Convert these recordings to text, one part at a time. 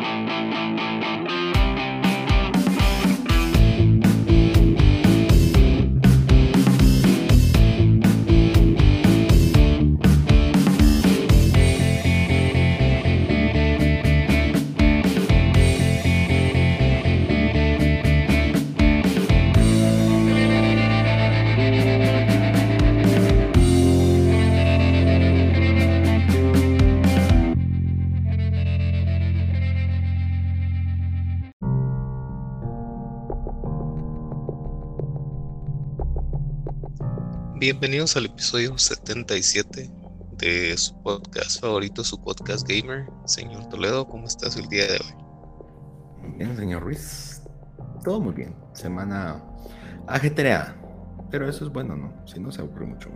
Música Bienvenidos al episodio 77 de su podcast favorito, su podcast gamer. Señor Toledo, ¿cómo estás el día de hoy? Bien, señor Ruiz. Todo muy bien. Semana ajetreada. Pero eso es bueno, ¿no? Si no se aburre mucho.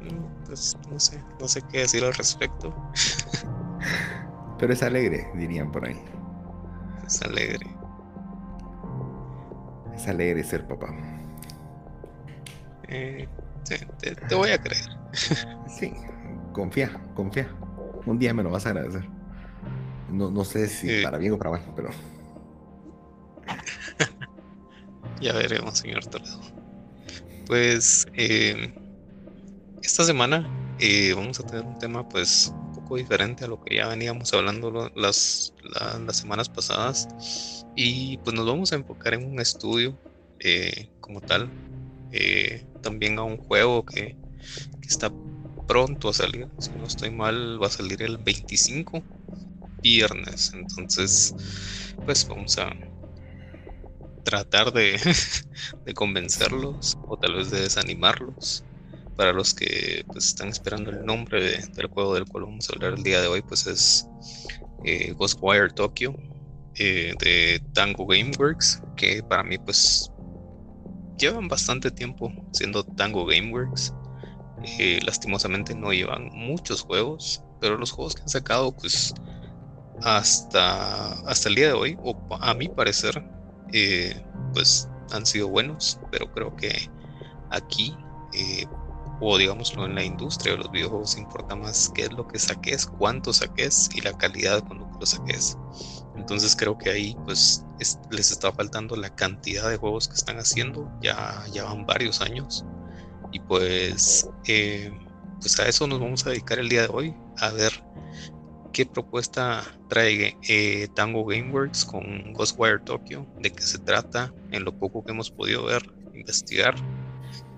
Mm, pues no sé, no sé qué decir al respecto. Pero es alegre, dirían por ahí. Es alegre. Es alegre ser papá. Eh, te, voy a creer. Sí, confía, confía. Un día me lo vas a agradecer. No, no sé si para bien o para mal, pero. ya veremos, señor Toledo. Pues eh, esta semana eh, vamos a tener un tema pues un poco diferente a lo que ya veníamos hablando las, las semanas pasadas y pues nos vamos a enfocar en un estudio como tal eh, también a un juego que, está pronto a salir. Si no estoy mal, va a salir el 25 viernes. Entonces, pues vamos a tratar de, convencerlos o tal vez de desanimarlos. Para los que pues, están esperando el nombre del juego del cual vamos a hablar el día de hoy, pues es eh, Ghostwire Tokyo eh, de Tango Gameworks, que para mí pues llevan bastante tiempo siendo Tango Gameworks. Eh, lastimosamente no llevan muchos juegos, pero los juegos que han sacado, pues hasta, hasta el día de hoy, o a mi parecer, eh, pues han sido buenos, pero creo que aquí, eh, o digámoslo en la industria de los videojuegos, importa más qué es lo que saques, cuánto saques y la calidad con lo lo saques. Entonces creo que ahí pues les está faltando la cantidad de juegos que están haciendo. Ya, ya van varios años. Y pues, eh, pues a eso nos vamos a dedicar el día de hoy. A ver qué propuesta trae eh, Tango Gameworks con Ghostwire Tokyo. De qué se trata en lo poco que hemos podido ver, investigar.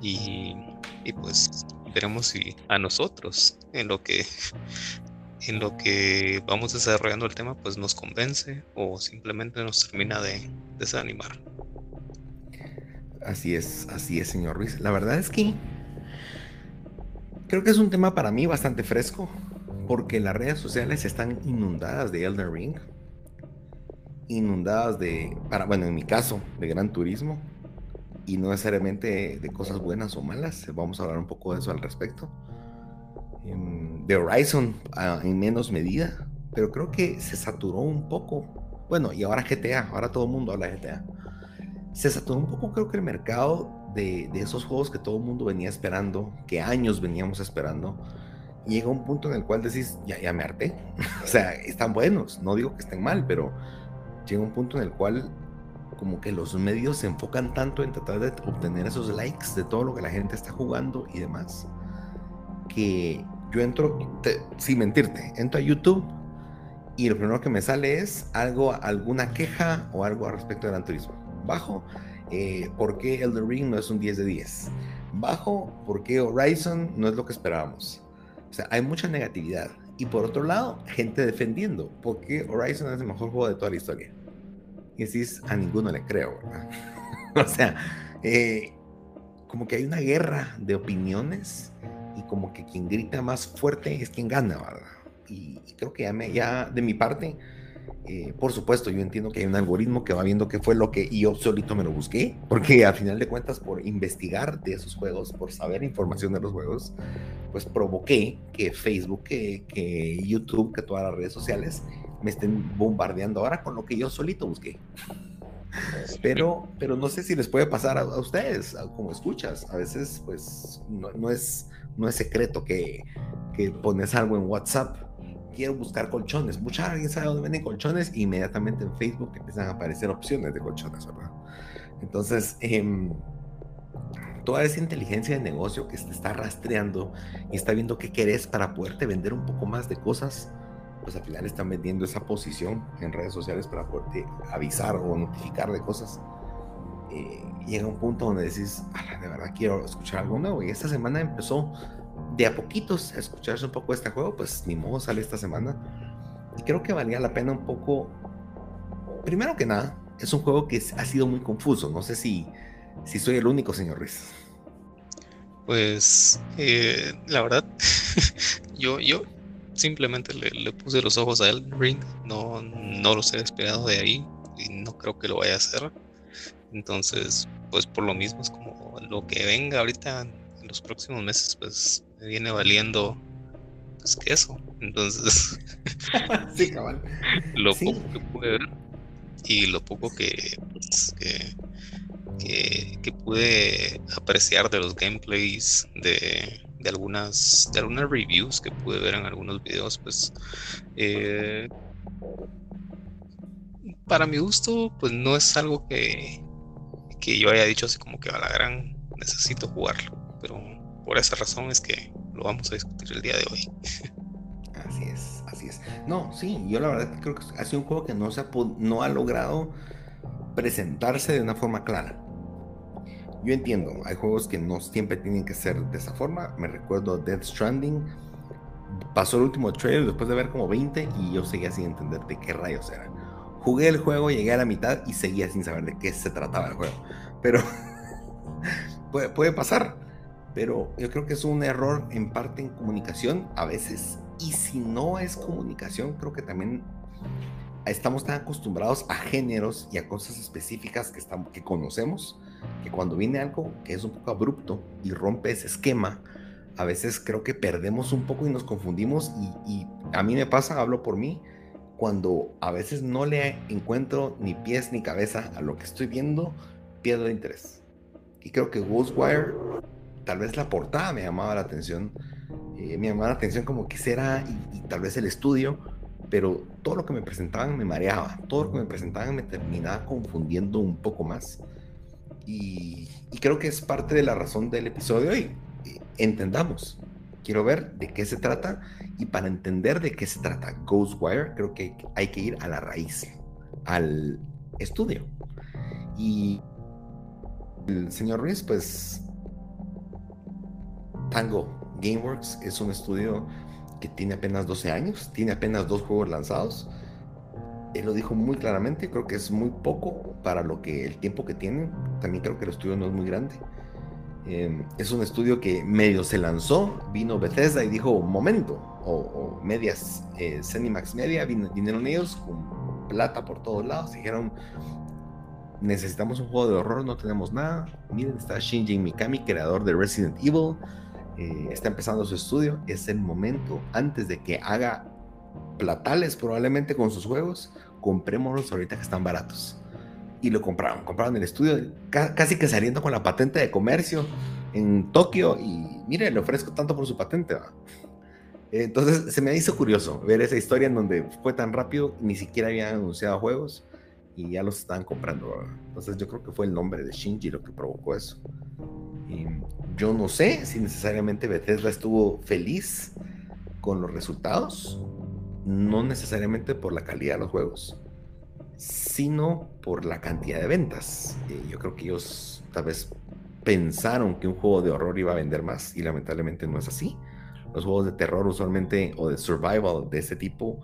Y, y pues veremos si a nosotros en lo que en lo que vamos desarrollando el tema pues nos convence o simplemente nos termina de desanimar. Así es, así es, señor Ruiz. La verdad es que creo que es un tema para mí bastante fresco porque las redes sociales están inundadas de Elden Ring, inundadas de, para, bueno, en mi caso, de gran turismo y no necesariamente de cosas buenas o malas. Vamos a hablar un poco de eso al respecto de Horizon en menos medida, pero creo que se saturó un poco. Bueno, y ahora GTA, ahora todo el mundo habla de GTA. Se saturó un poco, creo que el mercado de, esos juegos que todo el mundo venía esperando, que años veníamos esperando. llega un punto en el cual decís, ya, ya me harté. o sea, están buenos, no digo que estén mal, pero llega un punto en el cual como que los medios se enfocan tanto en tratar de obtener esos likes de todo lo que la gente está jugando y demás, que yo entro, sin mentirte, entro a YouTube y lo primero que me sale es algo, alguna queja o algo al respecto del Gran Turismo. Bajo, eh, ¿por qué Elden Ring no es un 10 de 10? Bajo, ¿por qué Horizon no es lo que esperábamos? O sea, hay mucha negatividad. Y por otro lado, gente defendiendo, ¿por qué Horizon es el mejor juego de toda la historia? Y decís, a ninguno le creo, ¿verdad? o sea, eh, como que hay una guerra de opiniones y como que quien grita más fuerte es quien gana, ¿verdad? Y, creo que ya, me, ya de mi parte, eh, por supuesto, yo entiendo que hay un algoritmo que va viendo qué fue lo que yo solito me lo busqué, porque al final de cuentas, por investigar de esos juegos, por saber información de los juegos, pues provoqué que Facebook, que, que YouTube, que todas las redes sociales me estén bombardeando ahora con lo que yo solito busqué. Pero, pero no sé si les puede pasar a, ustedes, como escuchas. A veces, pues, no, es, no es secreto que, que pones algo en WhatsApp quiero buscar colchones. Mucha alguien sabe dónde venden colchones e inmediatamente en Facebook empiezan a aparecer opciones de colchones, ¿verdad? Entonces, em, toda esa inteligencia de negocio que te está rastreando y está viendo qué querés para poderte vender un poco más de cosas, pues al final están vendiendo esa posición en redes sociales para poderte avisar o notificar de cosas. Eh, llega un punto donde decís, de verdad quiero escuchar algo nuevo. Y esta semana empezó de a poquitos a escucharse un poco este juego, pues ni modo sale esta semana. Y creo que valía la pena un poco, primero que nada, es un juego que ha sido muy confuso. No sé si, si soy el único, señor Ruiz. Pues eh, la verdad, yo, yo simplemente le, puse los ojos a él, Ring. No, no los he despegado de ahí y no creo que lo vaya a hacer. Entonces, pues por lo mismo es como lo que venga ahorita en los próximos meses, pues me viene valiendo pues queso. Entonces, sí, cabal. lo poco que pude ver y lo poco que, pues, que, que, pude apreciar de los gameplays de, de, algunas de algunas reviews que pude ver en algunos videos pues eh, para mi gusto pues no es algo que, que yo haya dicho así como que a la gran necesito jugarlo pero por esa razón es que lo vamos a discutir el día de hoy. Así es así es. No sí yo la verdad creo que ha sido un juego que no se ha, no ha logrado presentarse de una forma clara yo entiendo, hay juegos que no siempre tienen que ser de esa forma. Me recuerdo Death Stranding. Pasó el último trailer después de ver como 20 y yo seguía sin entender de qué rayos era. Jugué el juego, llegué a la mitad y seguía sin saber de qué se trataba el juego. Pero puede, puede pasar. Pero yo creo que es un error en parte en comunicación a veces. Y si no es comunicación, creo que también estamos tan acostumbrados a géneros y a cosas específicas que, estamos, que conocemos que cuando viene algo que es un poco abrupto y rompe ese esquema, a veces creo que perdemos un poco y nos confundimos y, a mí me pasa, hablo por mí, cuando a veces no le encuentro ni pies ni cabeza a lo que estoy viendo, pierdo interés. Y creo que Ghostwire, tal vez la portada me llamaba la atención, eh, me llamaba la atención como quisiera y, y tal vez el estudio, pero todo lo que me presentaban me mareaba, todo lo que me presentaban me terminaba confundiendo un poco más. Y, creo que es parte de la razón del episodio de hoy. Entendamos. Quiero ver de qué se trata y para entender de qué se trata Ghostwire, creo que hay que ir a la raíz, al estudio. Y el señor Ruiz, pues Tango Gameworks es un estudio que tiene apenas 12 años, tiene apenas dos juegos lanzados él lo dijo muy claramente, creo que es muy poco para lo que el tiempo que tienen. También creo que el estudio no es muy grande. Em, es un estudio que medio se lanzó, vino Bethesda y dijo, momento, o, medias, eh, Cenimax Media, vinieron ellos con plata por todos lados, dijeron, necesitamos un juego de horror, no tenemos nada. Miren, está Shinji Mikami, creador de Resident Evil, eh, está empezando su estudio, es el momento antes de que haga platales probablemente con sus juegos, comprémoslos ahorita que están baratos. Y lo compraron, compraron el estudio, casi que saliendo con la patente de comercio en Tokio y mire, le ofrezco tanto por su patente. Entonces se me hizo curioso ver esa historia en donde fue tan rápido, ni siquiera habían anunciado juegos y ya los estaban comprando. Entonces yo creo que fue el nombre de Shinji lo que provocó eso. Y yo no sé si necesariamente Bethesda estuvo feliz con los resultados no necesariamente por la calidad de los juegos, sino por la cantidad de ventas. Eh, yo creo que ellos tal vez pensaron que un juego de horror iba a vender más y lamentablemente no es así. Los juegos de terror usualmente o de survival de ese tipo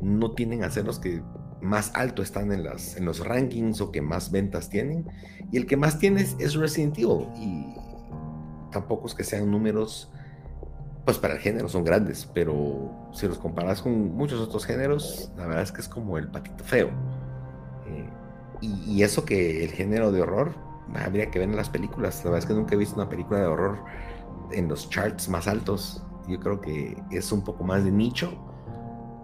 no tienen a ser los que más alto están en, las, en los rankings o que más ventas tienen. Y el que más tienes es Resident Evil. Y tampoco es que sean números pues para el género son grandes, pero si los comparas con muchos otros géneros, la verdad es que es como el patito feo. Eh, y, eso que el género de horror, habría que ver en las películas. La verdad es que nunca he visto una película de horror en los charts más altos. Yo creo que es un poco más de nicho,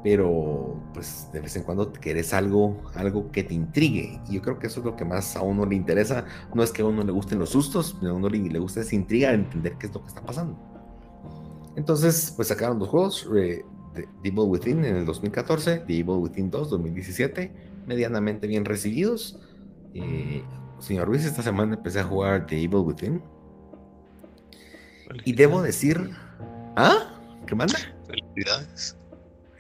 pero pues de vez en cuando querés algo, algo que te intrigue. Y yo creo que eso es lo que más a uno le interesa. No es que a uno le gusten los sustos, a uno le, le gusta esa intriga de entender qué es lo que está pasando. Entonces, pues sacaron dos juegos, The Evil Within en el 2014, The Evil Within 2 2017, medianamente bien recibidos. Eh, señor Ruiz, esta semana empecé a jugar The Evil Within. Y debo decir... ¿Ah? ¿Qué manda? Felicidades.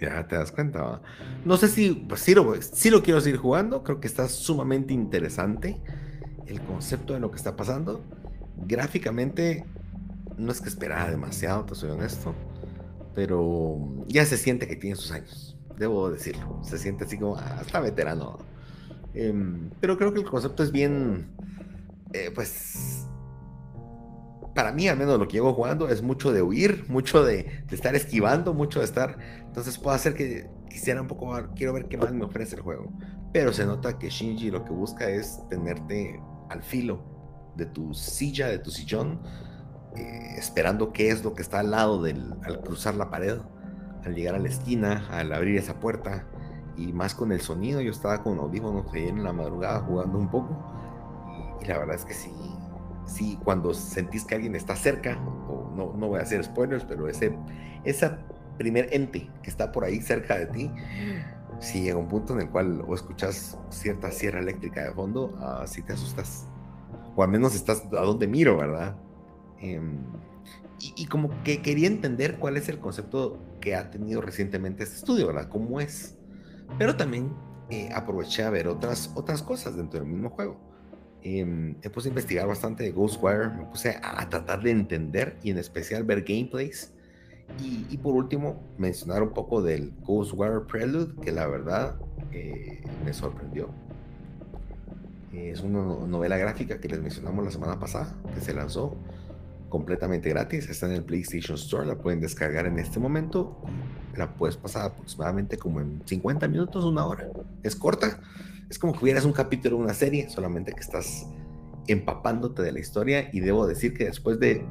Ya te das cuenta. No sé si, pues, sí, lo, sí lo quiero seguir jugando. Creo que está sumamente interesante el concepto de lo que está pasando. Gráficamente, no es que esperara demasiado, te soy honesto. Pero ya se siente que tiene sus años. Debo decirlo. Se siente así como hasta veterano. Em, pero creo que el concepto es bien. Eh, pues para mí, al menos lo que llevo jugando, es mucho de huir, mucho de, estar esquivando, mucho de estar. Entonces puedo hacer que quisiera un poco, quiero ver qué más me ofrece el juego. Pero se nota que Shinji lo que busca es tenerte al filo de tu silla, de tu sillón, eh, esperando qué es lo que está al lado del, al cruzar la pared, al llegar a la esquina, al abrir esa puerta. Y más con el sonido, yo estaba con audífonos en la madrugada jugando un poco. y la verdad es que sí, sí, cuando sentís que alguien está cerca, o no, no voy a hacer spoilers, pero ese esa primer ente que está por ahí cerca de ti, si llega un punto en el cual o escuchas cierta sierra eléctrica de fondo, así te asustas. O al menos estás a dónde miro, ¿verdad? Em, y, como que quería entender cuál es el concepto que ha tenido recientemente este estudio, ¿verdad? ¿Cómo es? Pero también eh, aproveché a ver otras, otras cosas dentro del mismo juego. Eh, me puse a investigar bastante de Ghostwire, me puse a, tratar de entender y en especial ver gameplays. Y, por último, mencionar un poco del Ghostwire Prelude, que la verdad eh, me sorprendió. Es una novela gráfica que les mencionamos la semana pasada, que se lanzó completamente gratis. Está en el PlayStation Store, la pueden descargar en este momento. La puedes pasar aproximadamente como en 50 minutos, una hora. Es corta, es como que hubieras un capítulo de una serie, solamente que estás empapándote de la historia y debo decir que después de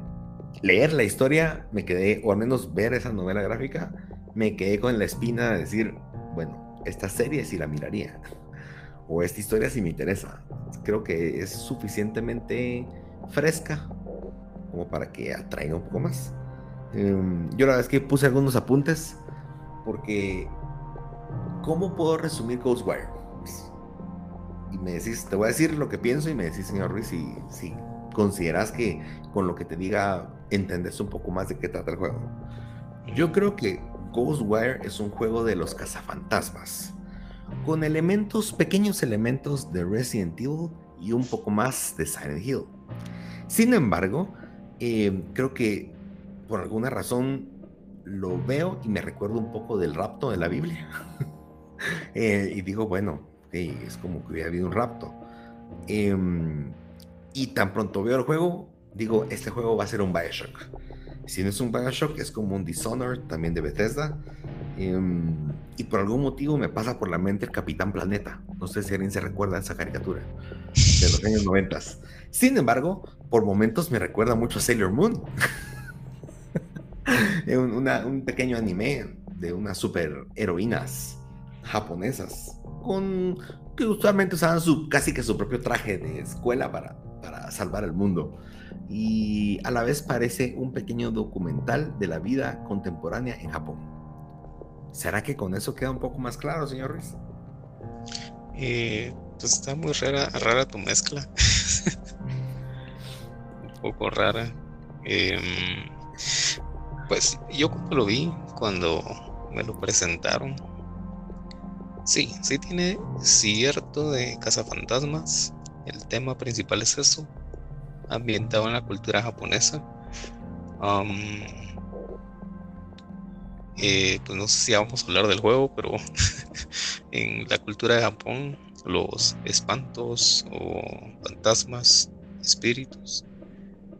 leer la historia me quedé, o al menos ver esa novela gráfica, me quedé con la espina de decir, bueno, esta serie sí la miraría, o esta historia sí me interesa. Creo que es suficientemente fresca como para que atraiga un poco más. Em, yo la verdad es que puse algunos apuntes porque ¿cómo puedo resumir Ghostwire? y me decís, te voy a decir lo que pienso y me decís, señor Ruiz, si, si consideras que con lo que te diga entendés un poco más de qué trata el juego. Yo creo que Ghostwire es un juego de los cazafantasmas, con elementos, pequeños elementos de Resident Evil y un poco más de Silent Hill. Sin embargo, eh, creo que por alguna razón lo veo y me recuerdo un poco del rapto de la Biblia. Eh, y digo, bueno, es como que hubiera habido un rapto. Em, y tan pronto veo el juego, digo, este juego va a ser un Bioshock. Si no es un Bioshock, es como un Dishonored también de Bethesda. Em, y por algún motivo me pasa por la mente el Capitán Planeta. No sé si alguien se recuerda esa caricatura de los años 90. Sin embargo, por momentos me recuerda mucho a Sailor Moon. un, un pequeño anime de unas super heroínas japonesas con que usualmente usaban su, casi que su propio traje de escuela para, para salvar el mundo. Y a la vez parece un pequeño documental de la vida contemporánea en Japón. ¿Será que con eso queda un poco más claro, señor Ruiz? Eh, pues está muy rara, rara tu mezcla. poco rara. Em, pues yo cuando lo vi, cuando me lo presentaron, Sí, sí tiene cierto de cazafantasmas. El tema principal es eso, ambientado en la cultura japonesa. Eh, pues no sé si vamos a hablar del juego, pero en la cultura de Japón, los espantos o fantasmas, espíritus,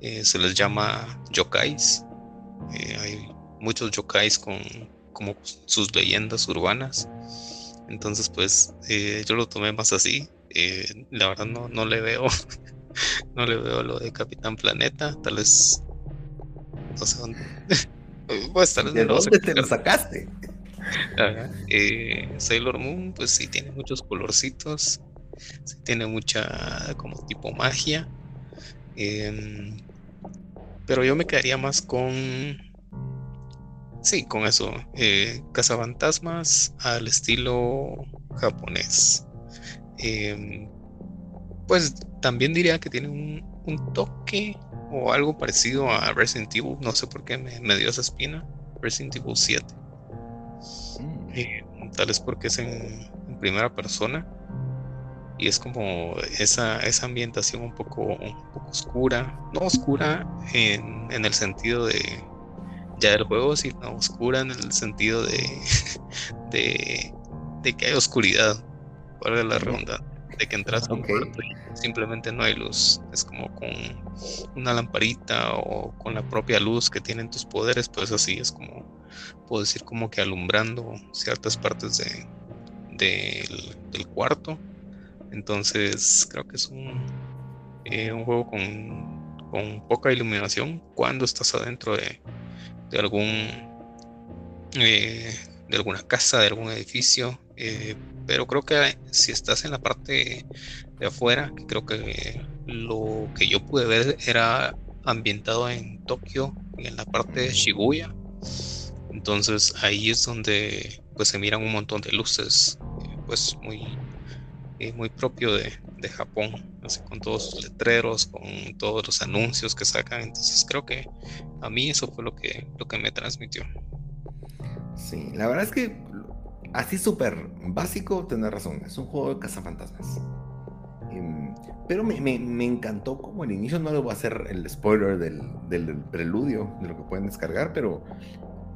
eh, se les llama yokais. Eh, hay muchos yokais con como sus leyendas urbanas entonces, pues eh, yo lo tomé más así. Eh, la verdad no, no le veo, no le veo lo de Capitán Planeta. Tal vez, no sé dónde. pues, tal vez ¿De dónde te lo sacaste? Sailor Moon, pues sí tiene muchos colorcitos, sí tiene mucha como tipo magia. Em, pero yo me quedaría más con sí, con eso. Eh, cazafantasmas al estilo japonés. Em, pues también diría que tiene un, toque o algo parecido a Resident Evil. No sé por qué me, dio esa espina. Resident Evil 7. Mm. Eh, tal vez porque es en, primera persona. Y es como esa, esa ambientación un poco, un poco oscura. No oscura en, en el sentido de ya del juego, sino oscura en el sentido de, de, de que hay oscuridad, para la ronda, de que entras un cuarto y simplemente no hay luz. Es como con una lamparita o con la propia luz que tienen tus poderes, pues así es como, puedo decir, como que alumbrando ciertas partes de, del, cuarto. Entonces creo que es un, eh, un juego con, con poca iluminación cuando estás adentro de, de algún eh, de alguna casa, de algún edificio. Eh, pero creo que si estás en la parte de afuera, creo que lo que yo pude ver era ambientado en Tokio, en la parte de Shibuya. Entonces ahí es donde pues se miran un montón de luces, pues muy, muy propio de, de Japón, así con todos sus letreros, con todos los anuncios que sacan. Entonces creo que a mí eso fue lo que, lo que me transmitió. Sí, la verdad es que así súper básico, tenés razón, es un juego de cazafantasmas. Em, pero me, me, encantó como el inicio, no le voy a hacer el spoiler del, del, preludio de lo que pueden descargar, pero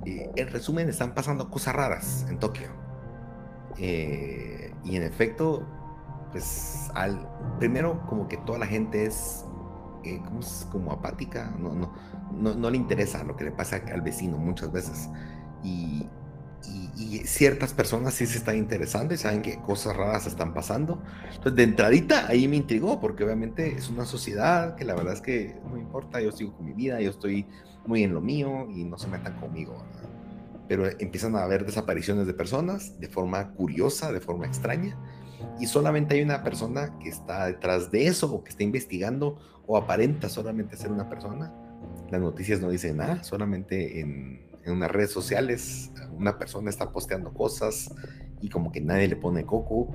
eh, en resumen están pasando cosas raras en Tokio. Eh, y en efecto, pues al primero como que toda la gente es, eh, como, apática, no, no, no, le interesa lo que le pasa al vecino muchas veces. Y, y, ciertas personas sí se están interesando y saben que cosas raras están pasando. Entonces, de entradita, ahí me intrigó, porque obviamente es una sociedad que la verdad es que no me importa, yo sigo con mi vida, yo estoy muy en lo mío y no se metan conmigo. Pero empiezan a haber desapariciones de personas de forma curiosa, de forma extraña y solamente hay una persona que está detrás de eso o que está investigando o aparenta solamente ser una persona. Las noticias no dicen nada, solamente en, en unas redes sociales una persona está posteando cosas y como que nadie le pone coco.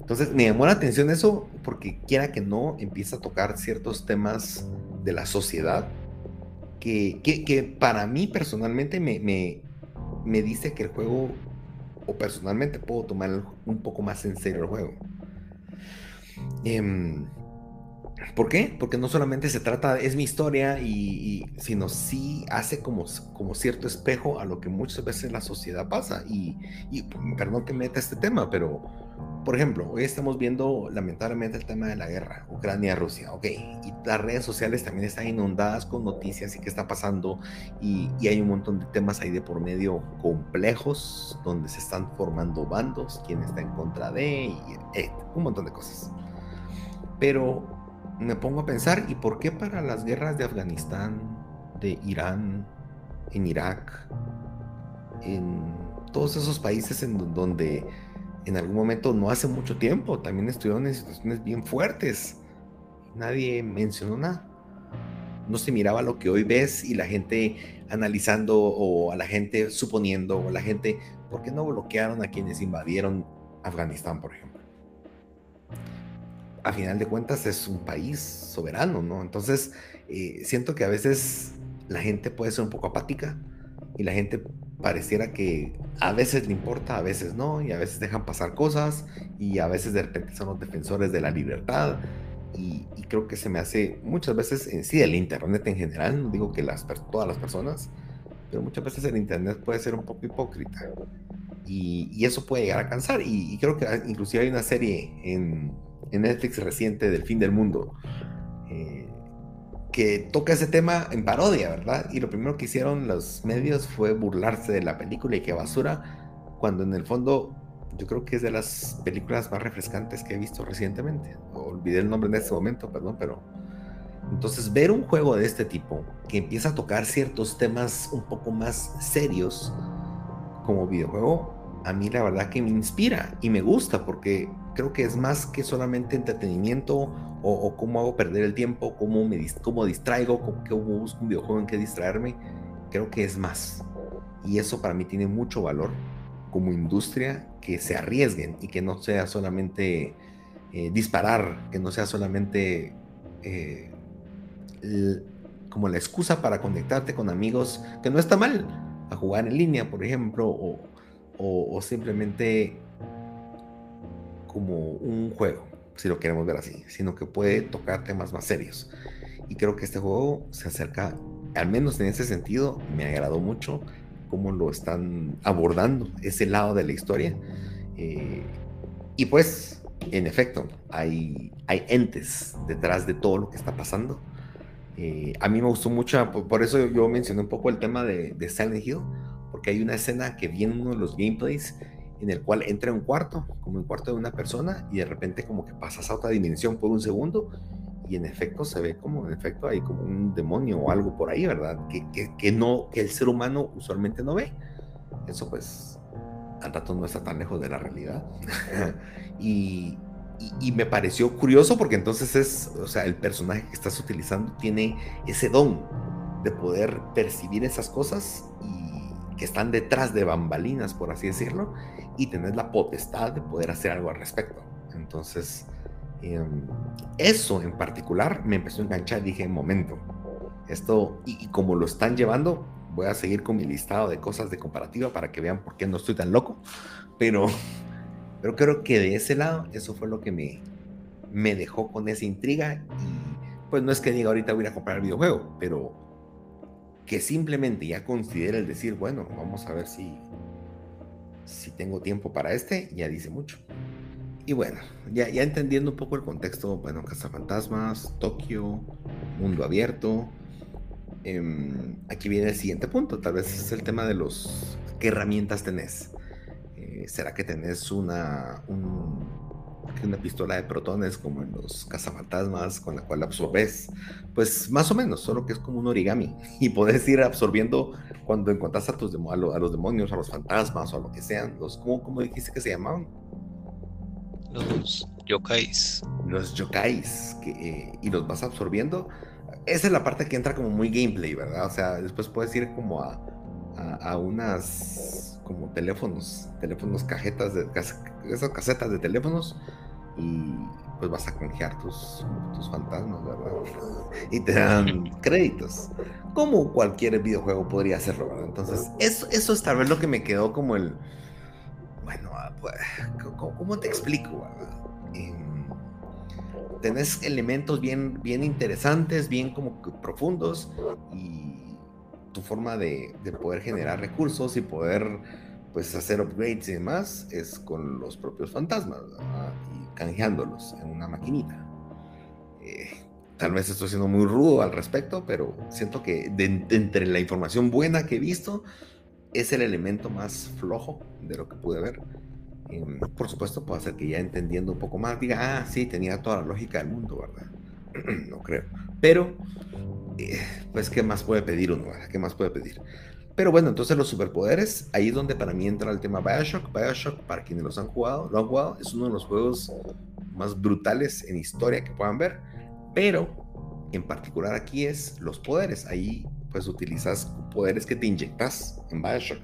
Entonces me llamó la atención eso porque quiera que no empieza a tocar ciertos temas de la sociedad que, que, que para mí personalmente me, me, me dice que el juego o personalmente puedo tomar un poco más en serio el juego. Em, ¿Por qué? Porque no solamente se trata, es mi historia, y, sino sí hace como, como cierto espejo a lo que muchas veces la sociedad pasa. Y, y perdón que meta este tema, pero por ejemplo, hoy estamos viendo lamentablemente el tema de la guerra, Ucrania-Rusia, ok, y las redes sociales también están inundadas con noticias y qué está pasando, y, hay un montón de temas ahí de por medio complejos, donde se están formando bandos, quién está en contra de, y, un montón de cosas. Pero me pongo a pensar, ¿y por qué para las guerras de Afganistán, de Irán, en Irak, en todos esos países en donde en algún momento, no hace mucho tiempo, también estuvieron en situaciones bien fuertes. Nadie mencionó nada. No se miraba lo que hoy ves y la gente analizando o a la gente suponiendo o la gente, ¿por qué no bloquearon a quienes invadieron Afganistán, por ejemplo? A final de cuentas es un país soberano, ¿no? Entonces, eh, siento que a veces la gente puede ser un poco apática y la gente pareciera que a veces le importa, a veces no, y a veces dejan pasar cosas, y a veces de repente son los defensores de la libertad, y, creo que se me hace muchas veces en sí el Internet en general, no digo que las, todas las personas, pero muchas veces el Internet puede ser un poco hipócrita, y, eso puede llegar a cansar, y, creo que inclusive hay una serie en, en Netflix reciente del fin del mundo, eh, que toca ese tema en parodia, ¿verdad? Y lo primero que hicieron los medios fue burlarse de la película y qué basura, cuando en el fondo yo creo que es de las películas más refrescantes que he visto recientemente. Olvidé el nombre en este momento, perdón, pero... Entonces ver un juego de este tipo que empieza a tocar ciertos temas un poco más serios como videojuego, a mí la verdad que me inspira y me gusta porque creo que es más que solamente entretenimiento o, cómo hago perder el tiempo, cómo, me, cómo distraigo, cómo, busco un videojuego en que distraerme. Creo que es más. Y eso para mí tiene mucho valor como industria, que se arriesguen y que no sea solamente eh, disparar, que no sea solamente eh, como la excusa para conectarte con amigos, que no está mal, a jugar en línea, por ejemplo, o, o simplemente como un juego, si lo queremos ver así, sino que puede tocar temas más serios. Y creo que este juego se acerca, al menos en ese sentido, me agradó mucho cómo lo están abordando, ese lado de la historia. Eh, y pues, en efecto, hay, hay entes detrás de todo lo que está pasando. Eh, a mí me gustó mucho, por, eso yo mencioné un poco el tema de, de Silent Hill, porque hay una escena que viene en uno de los gameplays en el cual entra en un cuarto, como un cuarto de una persona, y de repente como que pasas a otra dimensión por un segundo y en efecto se ve como, en efecto, hay como un demonio o algo por ahí, ¿verdad? Que, que, no, que el ser humano usualmente no ve. Eso pues al rato no está tan lejos de la realidad. y, y, me pareció curioso porque entonces es, o sea, el personaje que estás utilizando tiene ese don de poder percibir esas cosas y que están detrás de bambalinas, por así decirlo, y tener la potestad de poder hacer algo al respecto. Entonces, Em, eso en particular me empezó a enganchar. Dije, momento, esto, y, como lo están llevando, voy a seguir con mi listado de cosas de comparativa para que vean por qué no estoy tan loco. Pero, pero creo que de ese lado, eso fue lo que me, me dejó con esa intriga. Y pues no es que diga ahorita voy a comprar el videojuego, pero que simplemente ya considere el decir, bueno, vamos a ver si, si tengo tiempo para este, ya dice mucho. Y bueno, ya, ya entendiendo un poco el contexto, bueno, Cazafantasmas, Tokio, mundo abierto. Em, aquí viene el siguiente punto, tal vez es el tema de los qué herramientas tenés. Eh, ¿Será que tenés una, una pistola de protones como en los cazafantasmas con la cual absorbes? Pues más o menos, solo que es como un origami y podés ir absorbiendo cuando encontrás a, tus, a, los demonios, a los fantasmas o a lo que sean. Los, ¿cómo, ¿Cómo dijiste que se llamaban? los yokais. Los yokais, que, eh, y los vas absorbiendo. Esa es la parte que entra como muy gameplay, ¿verdad? O sea, después puedes ir como a, a, unas como teléfonos, teléfonos, cajetas de esas casetas de teléfonos y pues vas a canjear tus, tus fantasmas, ¿verdad? Y te dan créditos. Como cualquier videojuego podría hacerlo, ¿verdad? Entonces, eso, eso es tal vez lo que me quedó como el bueno, ah, pues, ¿cómo te explico? Em, tenés elementos bien, bien interesantes, bien como profundos y tu forma de, poder generar recursos y poder pues hacer upgrades y demás es con los propios fantasmas y canjeándolos en una maquinita. Eh, tal vez estoy siendo muy rudo al respecto, pero siento que entre la información buena que he visto, es el elemento más flojo de lo que pude ver. Em, por supuesto, puede ser que ya entendiendo un poco más diga, ah, sí, tenía toda la lógica del mundo, ¿verdad? no creo. Pero, eh, pues, ¿qué más puede pedir uno? ¿Qué más puede pedir? Pero bueno, entonces los superpoderes, ahí es donde para mí entra el tema Bioshock. Bioshock, para quienes los han jugado, lo han jugado, es uno de los juegos más brutales en historia que puedan ver. Pero, en particular aquí es los poderes. Ahí pues utilizas poderes que te inyectas en Bioshock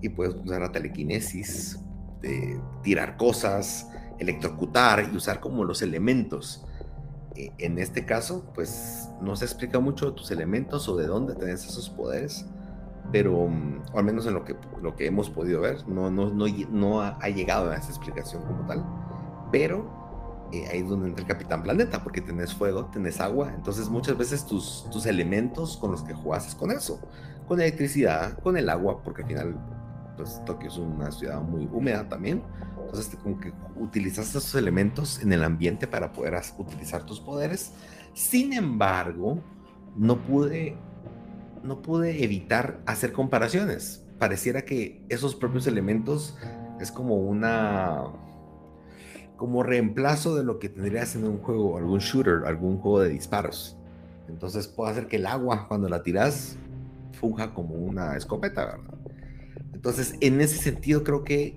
y puedes usar la telequinesis, de tirar cosas, electrocutar y usar como los elementos. E, en este caso, pues no se explica mucho tus elementos o de dónde tenés esos poderes, pero mm, al menos en lo que, lo que hemos podido ver, no, no, no, no ha, ha llegado a esa explicación como tal. Pero eh, ahí es donde entra el Capitán Planeta, porque tenés fuego, tenés agua, entonces muchas veces tus, tus elementos con los que jugás es con eso, con electricidad, con el agua, porque al final, pues Tokio es una ciudad muy húmeda también, entonces como que utilizas esos elementos en el ambiente para poder utilizar tus poderes. Sin embargo, no pude, no pude evitar hacer comparaciones. Pareciera que esos propios elementos es como una como reemplazo de lo que tendrías en un juego, algún shooter, algún juego de disparos. Entonces puede hacer que el agua, cuando la tiras, funja como una escopeta, ¿verdad? Entonces, en ese sentido, creo que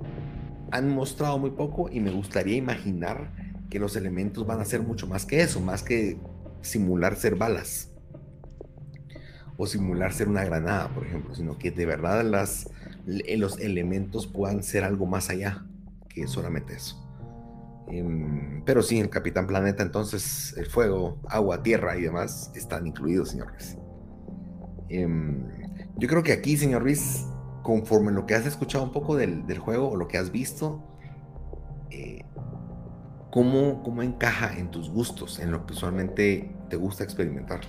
han mostrado muy poco y me gustaría imaginar que los elementos van a ser mucho más que eso, más que simular ser balas. o simular ser una granada, por ejemplo, sino que de verdad las, los elementos puedan ser algo más allá que solamente eso. Em, pero sí, el Capitán Planeta, entonces el fuego, agua, tierra y demás están incluidos, señor Ruiz. Em, yo creo que aquí, señor Ruiz, conforme lo que has escuchado un poco del, juego o lo que has visto, eh, ¿cómo, ¿cómo, encaja en tus gustos, en lo que usualmente te gusta experimentar?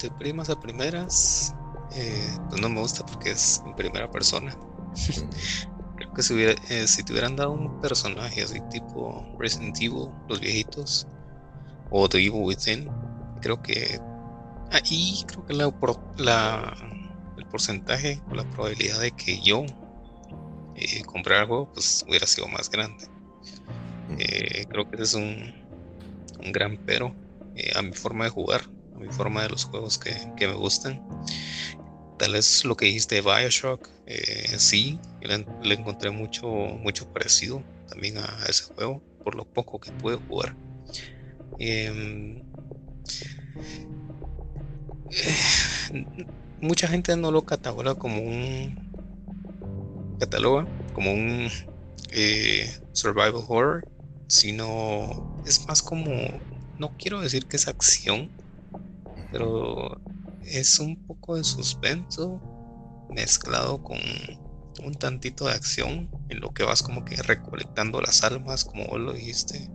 de primas a primeras, eh, pues no me gusta porque es en primera persona. Creo que si, hubiera, eh, si te hubieran dado un personaje así tipo Resident Evil, los viejitos, o The Evil Within, creo que ahí creo que la, la, el porcentaje o la probabilidad de que yo eh, comprara el juego pues hubiera sido más grande. Eh, creo que ese es un, un gran pero a mi forma de jugar, a mi forma de los juegos que, que me gustan tal vez lo que dijiste de Bioshock, eh, sí, le, encontré mucho, mucho parecido también a, ese juego, por lo poco que pude jugar. Eh, mucha gente no lo cataloga como un cataloga como un eh, survival horror, sino es más como, no quiero decir que es acción, pero es un poco de suspenso mezclado con un tantito de acción en lo que vas como que recolectando las almas, como vos lo dijiste,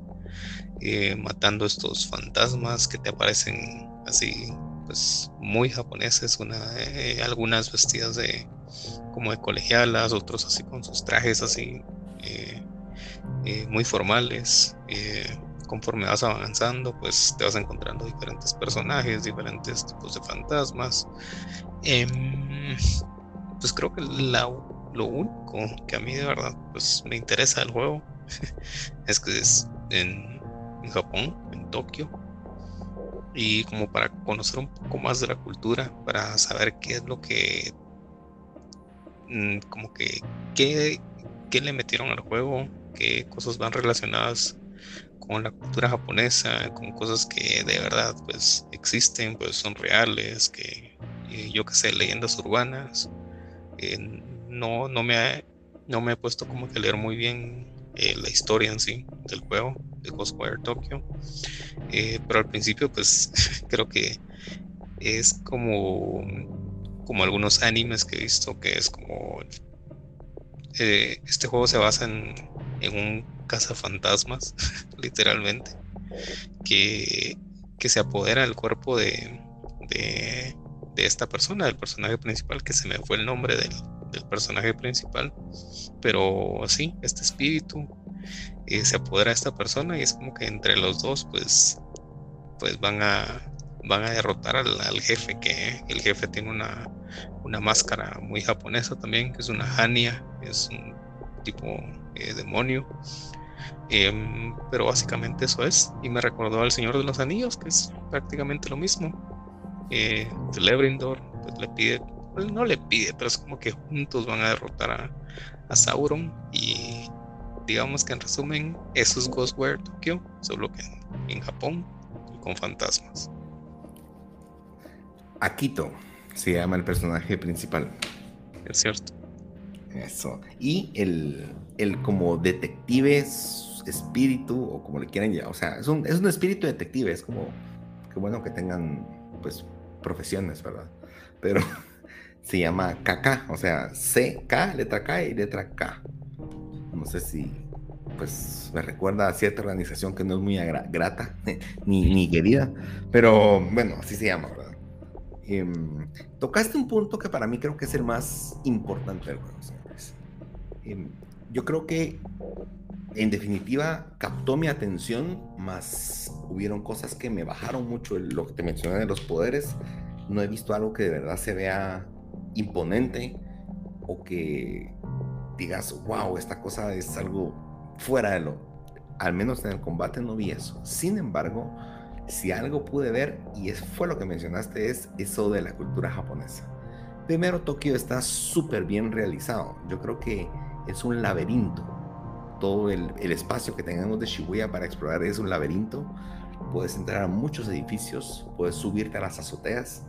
eh, matando estos fantasmas que te aparecen así, pues muy japoneses, una, eh, algunas vestidas de como de colegialas, otros así con sus trajes así eh, muy formales conforme vas avanzando, pues te vas encontrando diferentes personajes, diferentes tipos de fantasmas. Em, pues creo que lo único que a mí de verdad pues, me interesa del juego es que es en, Japón, en Tokio. Y como para conocer un poco más de la cultura, para saber qué es lo que, mm, como que, qué, qué le metieron al juego, qué cosas van relacionadas con la cultura japonesa, con cosas que de verdad pues existen, pues son reales, que eh, yo que sé, leyendas urbanas. Eh, no, no, me no me he puesto como que leer muy bien eh, la historia en sí del juego de Tokyo. pero al principio pues creo que es como, como algunos animes que he visto que es como... este juego se basa en, en un cazafantasmas, literalmente, que, que se apodera del cuerpo de, de, esta persona, del personaje principal, que se me fue el nombre del, personaje principal, pero sí, este espíritu eh, se apodera de esta persona y es como que entre los dos, pues, pues van a van a derrotar al, jefe, que el jefe tiene una, una máscara muy japonesa también, que es una Hania, es un tipo eh, demonio Em, pero básicamente eso es. Y me recordó al Señor de los Anillos, que es prácticamente lo mismo. Eh, Celebrindor pues, le pide, no le pide, pero es como que juntos van a derrotar a, a Sauron. Y digamos que en resumen, eso es Ghostware Tokyo, solo que en, Japón y con fantasmas. Akito se llama el personaje principal. Es cierto. Eso. Y el, el como detective espíritu, o como le quieran llamar, o sea, es un, es un espíritu detective, es como, que bueno que tengan, pues, profesiones, ¿verdad? Pero se llama KK, o sea, C, K, letra K y letra K. No sé si, pues, me recuerda a cierta organización que no es muy grata, ni, ni querida, pero bueno, así se llama, ¿verdad? Em, tocaste un punto que para mí creo que es el más importante del juego, señores. Em, yo creo que en definitiva captó mi atención, más hubieron cosas que me bajaron mucho, lo que te mencioné de los poderes, no he visto algo que de verdad se vea imponente o que digas, wow, esta cosa es algo fuera de lo, al menos en el combate no vi eso. Sin embargo, si algo pude ver, y eso fue lo que mencionaste, es eso de la cultura japonesa. Primero, Tokio está súper bien realizado. Yo creo que es un laberinto todo el, espacio que tengamos de Shibuya para explorar es un laberinto. puedes entrar a muchos edificios, puedes subirte a las azoteas,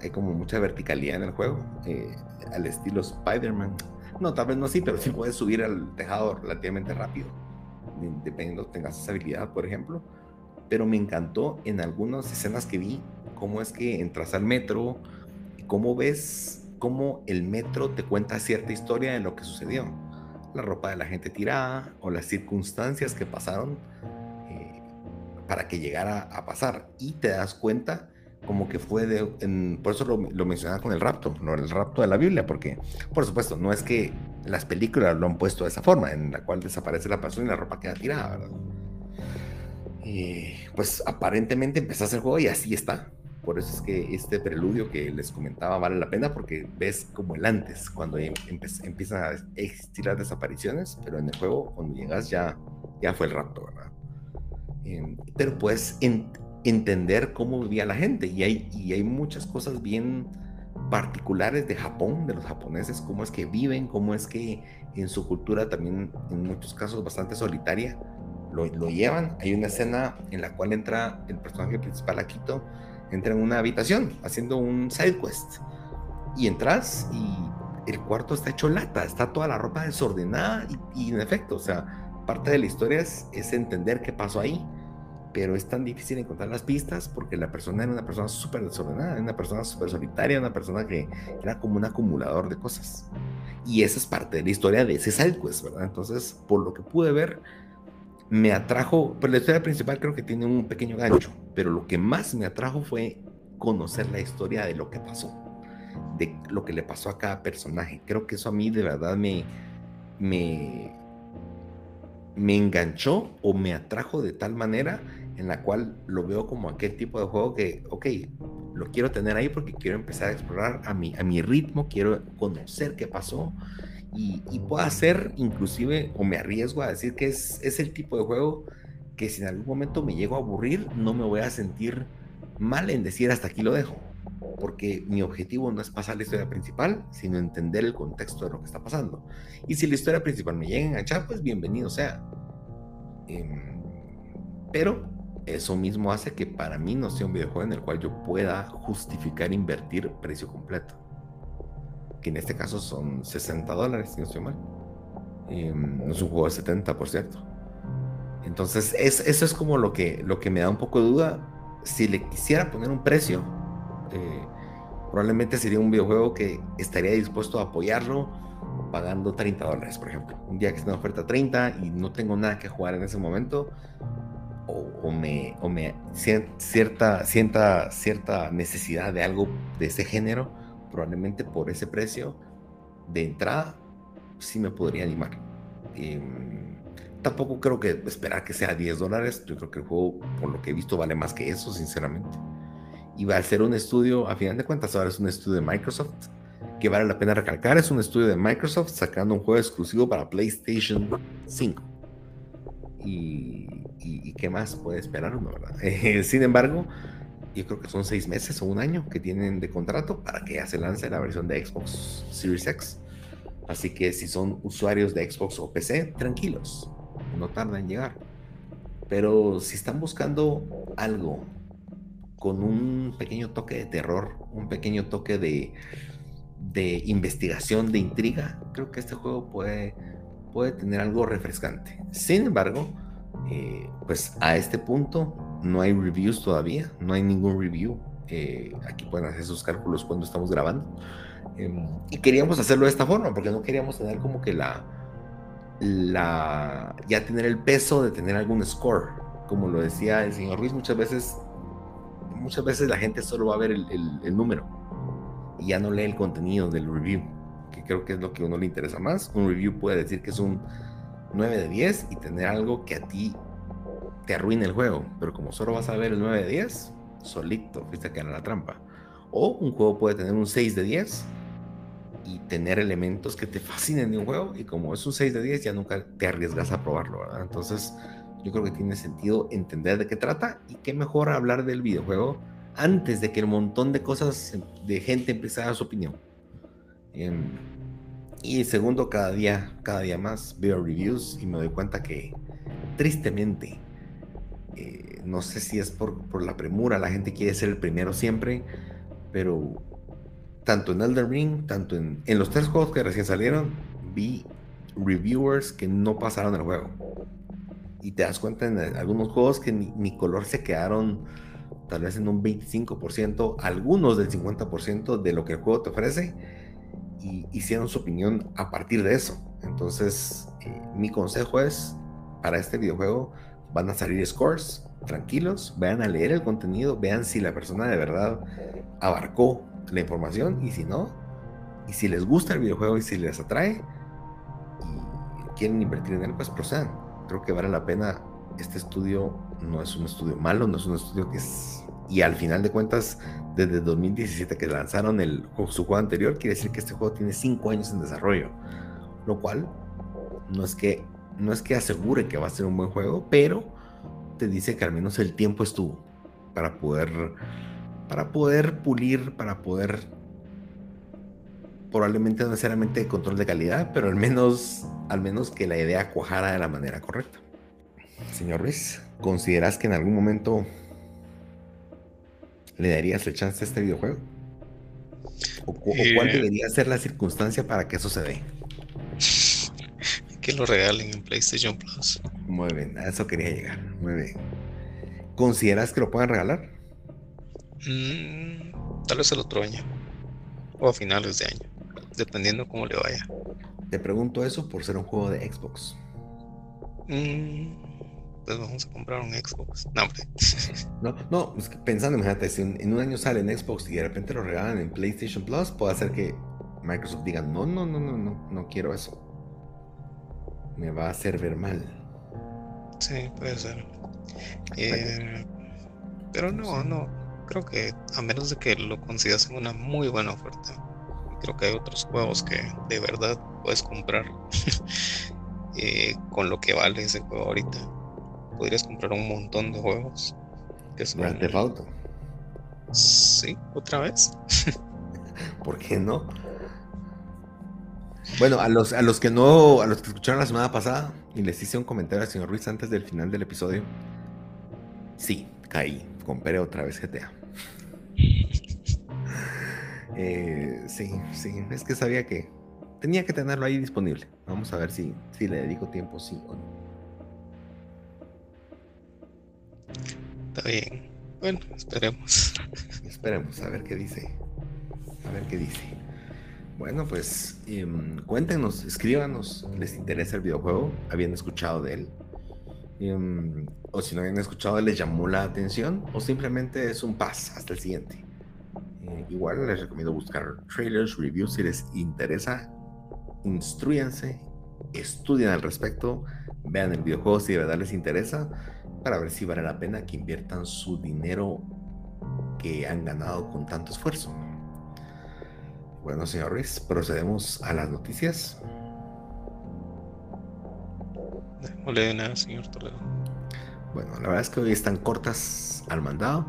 hay como mucha verticalidad en el juego, eh, al estilo Spider-Man. No, tal vez no así, pero sí puedes subir al tejado relativamente rápido, dependiendo tengas esa habilidad, por ejemplo. Pero me encantó en algunas escenas que vi cómo es que entras al metro, cómo ves cómo el metro te cuenta cierta historia de lo que sucedió. La ropa de la gente tirada o las circunstancias que pasaron eh, para que llegara a pasar. Y te das cuenta como que fue de, por eso lo, lo, mencionaba con el rapto, no el rapto de la Biblia, porque por supuesto no es que las películas lo han puesto de esa forma, en la cual desaparece la persona y la ropa queda tirada, ¿verdad? Y pues aparentemente empezaste el juego y así está. Por eso es que este preludio que les comentaba vale la pena porque ves como el antes, cuando em, empiezan a existir las desapariciones, pero en el juego cuando llegas ya, ya fue el rapto, ¿verdad? Em, pero puedes entender cómo vivía la gente. Y hay, y hay muchas cosas bien particulares de Japón, de los japoneses, cómo es que viven, cómo es que en su cultura también en muchos casos bastante solitaria lo, lo llevan. Hay una escena en la cual entra el personaje principal a Quito entra en una habitación haciendo un side quest. Y entras y el cuarto está hecho lata, está toda la ropa desordenada y, en efecto, o sea, parte de la historia es, es, entender qué pasó ahí, pero es tan difícil encontrar las pistas porque la persona era una persona súper desordenada, una persona súper solitaria, una persona que era como un acumulador de cosas. Y esa es parte de la historia de ese side quest, ¿verdad? Entonces, por lo que pude ver, me atrajo, pues la historia principal creo que tiene un pequeño gancho, pero lo que más me atrajo fue conocer la historia de lo que pasó, de lo que le pasó a cada personaje. Creo que eso a mí de verdad me, me, me enganchó o me atrajo de tal manera en la cual lo veo como aquel tipo de juego que, ok, lo quiero tener ahí porque quiero empezar a explorar a mi, a mi ritmo, quiero conocer qué pasó y, y puedo hacer inclusive, o me arriesgo a decir que es, es el tipo de juego que si en algún momento me llego a aburrir, no me voy a sentir mal en decir hasta aquí lo dejo. Porque mi objetivo no es pasar la historia principal, sino entender el contexto de lo que está pasando. Y si la historia principal me llega a enganchar, pues bienvenido sea. Em, pero eso mismo hace que para mí no sea un videojuego en el cual yo pueda justificar invertir precio completo que en este caso son 60 dólares, si no estoy mal. Em, no es un juego de 70, por cierto. Entonces, es, eso es como lo que, lo que me da un poco de duda. Si le quisiera poner un precio, eh, probablemente sería un videojuego que estaría dispuesto a apoyarlo pagando 30 dólares, por ejemplo. Un día que esté en oferta 30 y no tengo nada que jugar en ese momento, o, me, o cierta, sienta cierta necesidad de algo de ese género, probablemente por ese precio de entrada sí me podría animar. Em, tampoco creo que esperar que sea 10 dólares. Yo creo que el juego, por lo que he visto, vale más que eso, sinceramente. Y va a ser un estudio, a final de cuentas, ahora es un estudio de Microsoft, que vale la pena recalcar. Es un estudio de Microsoft sacando un juego exclusivo para PlayStation 5. Y, qué más puede esperar uno, ¿verdad? sin embargo, yo creo que son seis meses o un año que tienen de contrato para que ya se lance la versión de Xbox Series X. Así que si son usuarios de Xbox o PC, tranquilos, no tarda en llegar. Pero si están buscando algo con un pequeño toque de terror, un pequeño toque de, de investigación, de intriga, creo que este juego puede, puede tener algo refrescante. Sin embargo, eh, pues a este punto no hay reviews todavía, no hay ningún review. Eh, aquí pueden hacer sus cálculos cuando estamos grabando. Em, y queríamos hacerlo de esta forma, porque no queríamos tener como que la, la, ya tener el peso de tener algún score. Como lo decía el señor Ruiz, muchas veces, muchas veces la gente solo va a ver el, el número y ya no lee el contenido del review, que creo que es lo que a uno le interesa más. Un review puede decir que es un 9 de 10 y tener algo que a ti te arruine el juego. Pero como solo vas a ver el 9 de 10, solito, fuiste a caer en la trampa. O un juego puede tener un 6 de 10 y tener elementos que te fascinen de un juego. Y como es un 6 de 10, ya nunca te arriesgas a probarlo, ¿verdad? Entonces, yo creo que tiene sentido entender de qué trata y qué mejor hablar del videojuego antes de que el montón de cosas de gente empiece a dar su opinión. Em, y segundo, cada día, cada día más veo reviews y me doy cuenta que tristemente eh, no sé si es por, por, la premura, la gente quiere ser el primero siempre, pero tanto en Elden Ring, tanto en, en los tres juegos que recién salieron, vi reviewers que no pasaron el juego. Y te das cuenta en algunos juegos que ni, color se quedaron tal vez en un 25%, algunos del 50% de lo que el juego te ofrece, y hicieron su opinión a partir de eso. Entonces, eh, mi consejo es, para este videojuego van a salir scores, tranquilos, vayan a leer el contenido, vean si la persona de verdad abarcó la información y si no, y si les gusta el videojuego y si les atrae, quieren invertir en él, pues procedan. Creo que vale la pena. Este estudio no es un estudio malo, no es un estudio que es... Y al final de cuentas, desde 2017 que lanzaron el, su juego anterior, quiere decir que este juego tiene 5 años en desarrollo. Lo cual no es que no es que asegure que va a ser un buen juego, pero te dice que al menos el tiempo estuvo para poder para poder pulir, para poder probablemente no necesariamente control de calidad, pero al menos, al menos que la idea cuajara de la manera correcta. Señor Ruiz, ¿consideras que en algún momento le darías el chance a este videojuego? ¿O, cuál eh, debería ser la circunstancia para que eso se dé? Que lo regalen en PlayStation Plus. Muy bien, a eso quería llegar. Muy bien. ¿Consideras que lo puedan regalar? Mm, tal vez el otro año. O a finales de año dependiendo cómo le vaya. Te pregunto eso por ser un juego de Xbox. Mm, pues vamos a comprar un Xbox. No, hombre. no, no, pensando, imagínate, si en, un año sale en Xbox y de repente lo regalan en PlayStation Plus, puede hacer que Microsoft diga, no, no, no, no, no, no quiero eso. Me va a hacer ver mal. Sí, puede ser. Eh, pero no, no. Creo que a menos de que lo consideras una muy buena oferta, creo que hay otros juegos que de verdad puedes comprar eh, con lo que vale ese juego ahorita. Podrías comprar un montón de juegos. Que son... Grand Theft Auto. Sí, otra vez. ¿Por qué no? Bueno, a los, a los que no, a los que escucharon la semana pasada y les hice un comentario al señor Ruiz antes del final del episodio. Sí, caí, compré otra vez GTA. Eh, sí, sí, es que sabía que tenía que tenerlo ahí disponible. Vamos a ver si, si le dedico tiempo, sí o no. Está bien. Bueno, esperemos. Esperemos, a ver qué dice. A ver qué dice. Bueno, pues em, cuéntenos, escríbanos, ¿les interesa el videojuego? ¿Habían escuchado de él? Em, o si no habían escuchado, ¿les llamó la atención? ¿O simplemente es un pas hasta el siguiente? Eh, igual les recomiendo buscar trailers, reviews si les interesa. Instruyanse, estudien al respecto, vean el videojuego si de verdad les interesa, para ver si vale la pena que inviertan su dinero que han ganado con tanto esfuerzo. Bueno, señor Ruiz, procedemos a las noticias. No le nada, señor Toledo. Bueno, la verdad es que hoy están cortas al mandado.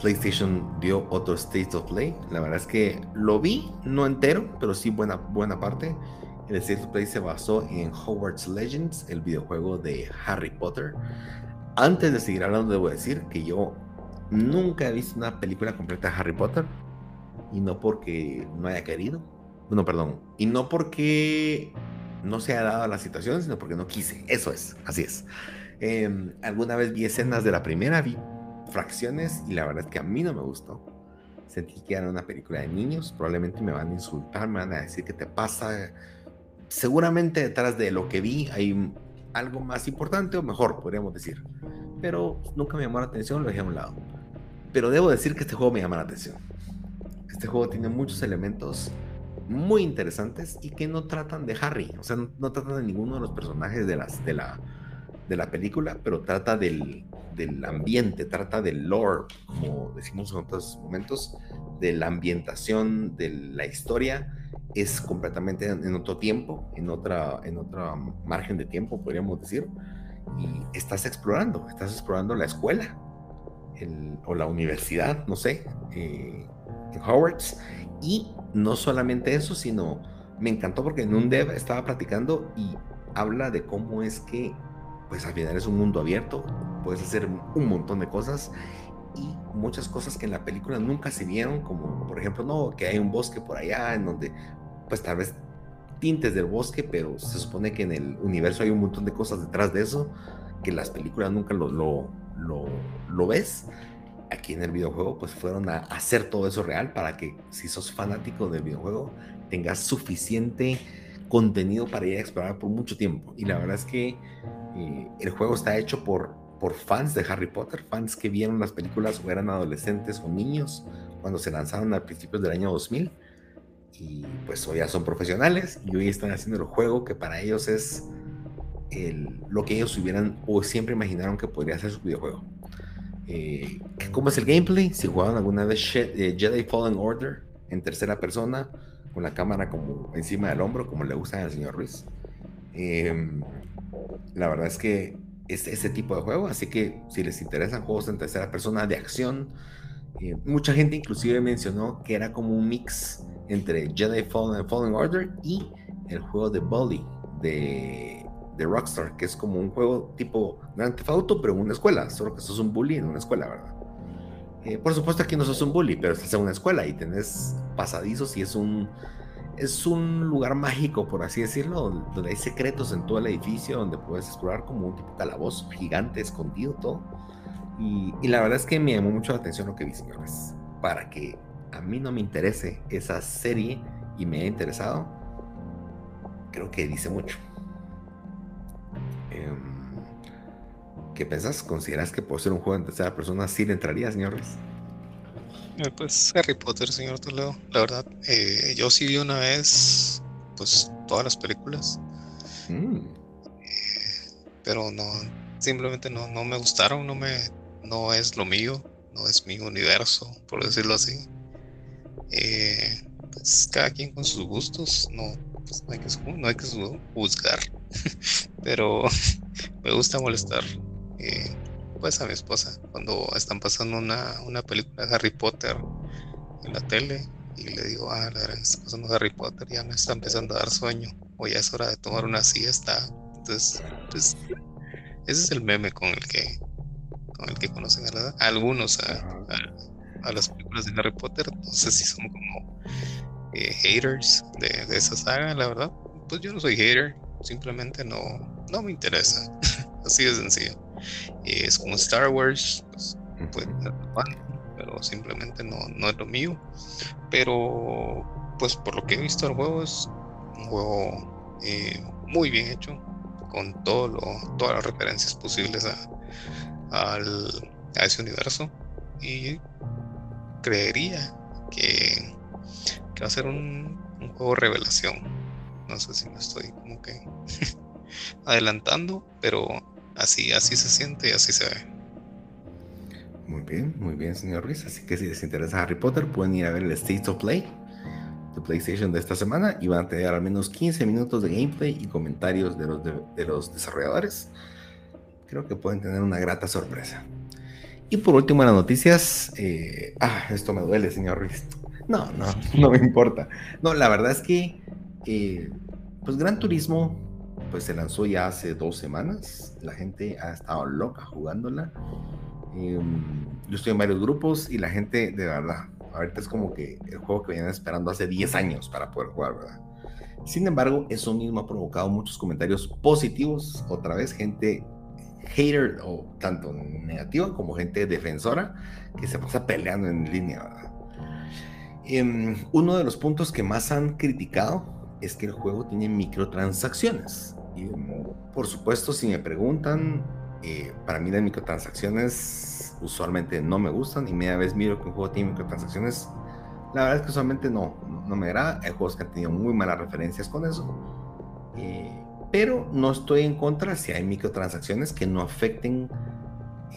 PlayStation dio otro State of Play. La verdad es que lo vi, no entero, pero sí buena, buena parte. El State of Play se basó en Hogwarts Legends, el videojuego de Harry Potter. Antes de seguir hablando, debo decir que yo nunca he visto una película completa de Harry Potter. Y no porque no haya querido. No, perdón. Y no porque no se haya dado la situación, sino porque no quise. Eso es, así es. Em, alguna vez vi escenas de la primera, vi fracciones y la verdad es que a mí no me gustó. Sentí que era una película de niños, probablemente me van a insultar, me van a decir qué te pasa. Seguramente detrás de lo que vi hay algo más importante o mejor, podríamos decir. Pero nunca me llamó la atención, lo dejé a un lado. Pero debo decir que este juego me llama la atención. Este juego tiene muchos elementos muy interesantes y que no tratan de Harry, o sea, no, tratan de ninguno de los personajes de, las, de, la, de la película, pero trata del, del ambiente, trata del lore, como decimos en otros momentos, de la ambientación, de la historia, es completamente en otro tiempo, en otra, en otra margen de tiempo, podríamos decir, y estás explorando, estás explorando la escuela o la universidad, no sé, eh, en Hogwarts, y no solamente eso, sino me encantó porque en un dev estaba platicando y habla de cómo es que, pues al final es un mundo abierto, puedes hacer un montón de cosas y muchas cosas que en la película nunca se vieron, como por ejemplo, no, que hay un bosque por allá en donde pues tal vez tintes del bosque, pero se supone que en el universo hay un montón de cosas detrás de eso que las películas nunca lo, lo, lo, lo ves. Aquí en el videojuego pues fueron a hacer todo eso real para que si sos fanático del videojuego tengas suficiente contenido para ir a explorar por mucho tiempo. Y la verdad es que eh, el juego está hecho por, por fans de Harry Potter, fans que vieron las películas o eran adolescentes o niños cuando se lanzaron a principios del año 2000 y pues hoy ya son profesionales y hoy están haciendo el juego que para ellos es el, lo que ellos hubieran o siempre imaginaron que podría ser su videojuego. Eh, ¿Cómo es el gameplay? Si jugaban alguna vez eh, Jedi Fallen Order en tercera persona, con la cámara como encima del hombro, como le gusta al señor Ruiz. Em, la verdad es que es ese tipo de juego, así que si les interesan juegos en tercera persona de acción, eh, mucha gente inclusive mencionó que era como un mix entre Jedi Fallen, Fallen Order y el juego de Bully de, de, Rockstar, que es como un juego tipo Grand Theft pero en una escuela, solo que sos un bully en una escuela, ¿verdad? Eh, por supuesto aquí no sos un bully, pero estás en una escuela y tenés pasadizos y es un, es un lugar mágico, por así decirlo, donde hay secretos en todo el edificio, donde puedes explorar como un tipo calabozo gigante, escondido, todo. Y, la verdad es que me llamó mucho la atención lo que vi, señores. Para que a mí no me interese esa serie y me ha interesado, creo que dice mucho. Em, ¿Qué pensás? ¿Consideras que por ser un juego en tercera persona sí le entraría, señores? Eh, pues Harry Potter, señor Toledo. La verdad, eh, yo sí vi una vez, pues todas las películas. Mm. pero no, simplemente no, no me gustaron, no me, no es lo mío, no es mi universo, por decirlo así. Eh, pues cada quien con sus gustos, no, pues, no, hay, que, no hay que juzgar, pero me gusta molestar eh, pues a mi esposa cuando están pasando una, una, película de Harry Potter en la tele y le digo, ah, la verdad, está pasando Harry Potter, ya me está empezando a dar sueño, o ya es hora de tomar una siesta. Entonces, pues, ese es el meme con el que con el que conocen a, algunos a, a las películas de Harry Potter. No sé si son como eh, haters de, de, esa saga, la verdad. Pues yo no soy hater, simplemente no, no me interesa. Así de sencillo. Es como Star Wars, pues, pues pero simplemente no, no es lo mío. Pero, pues por lo que he visto, el juego es un juego eh, muy bien hecho, con todo lo, todas las referencias posibles a, al, a ese universo. Y creería que, va a ser un, juego revelación. No sé si me estoy como que adelantando, pero así, así se siente y así se ve. Muy bien, muy bien, señor Ruiz. Así que si les interesa Harry Potter, pueden ir a ver el State of Play de PlayStation de esta semana y van a tener al menos 15 minutos de gameplay y comentarios de los, de los desarrolladores. Creo que pueden tener una grata sorpresa. Y por último, las noticias. Eh, ah, esto me duele, señor Ruiz. No, no, no me importa. No, la verdad es que, eh, pues Gran Turismo, pues se lanzó ya hace dos semanas. La gente ha estado loca jugándola. Em, yo estoy en varios grupos y la gente, de verdad, ahorita es como que el juego que venían esperando hace 10 años para poder jugar, ¿verdad? Sin embargo, eso mismo ha provocado muchos comentarios positivos. Otra vez, gente hater o tanto negativa como gente defensora que se pasa peleando en línea. Em, uno de los puntos que más han criticado es que el juego tiene microtransacciones. Y, por supuesto, si me preguntan, eh, para mí las microtransacciones usualmente no me gustan y media vez miro que un juego tiene microtransacciones, la verdad es que usualmente no, no me agrada. Hay juegos que han tenido muy malas referencias con eso. Eh, pero no estoy en contra si hay microtransacciones que no afecten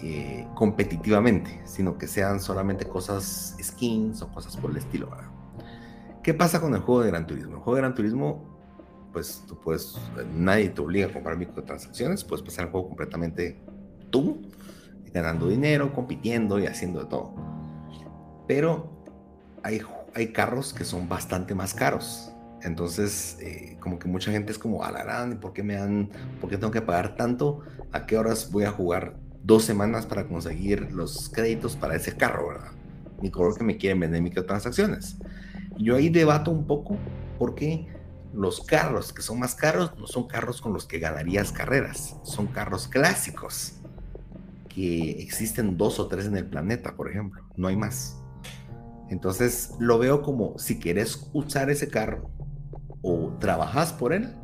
eh, competitivamente, sino que sean solamente cosas skins o cosas por el estilo. ¿Qué pasa con el juego de Gran Turismo? El juego de Gran Turismo, pues tú puedes, nadie te obliga a comprar microtransacciones, puedes pasar el juego completamente tú, ganando dinero, compitiendo y haciendo de todo. Pero hay, hay carros que son bastante más caros entonces, eh, como que mucha gente es como, alarán, ¿por qué me dan, por qué tengo que pagar tanto? ¿A qué horas voy a jugar dos semanas para conseguir los créditos para ese carro, ¿verdad? Ni creo que me quieren vender microtransacciones. Yo ahí debato un poco porque los carros que son más caros no son carros con los que ganarías carreras, son carros clásicos que existen dos o tres en el planeta, por ejemplo, no hay más. Entonces lo veo como si quieres usar ese carro o trabajas por él,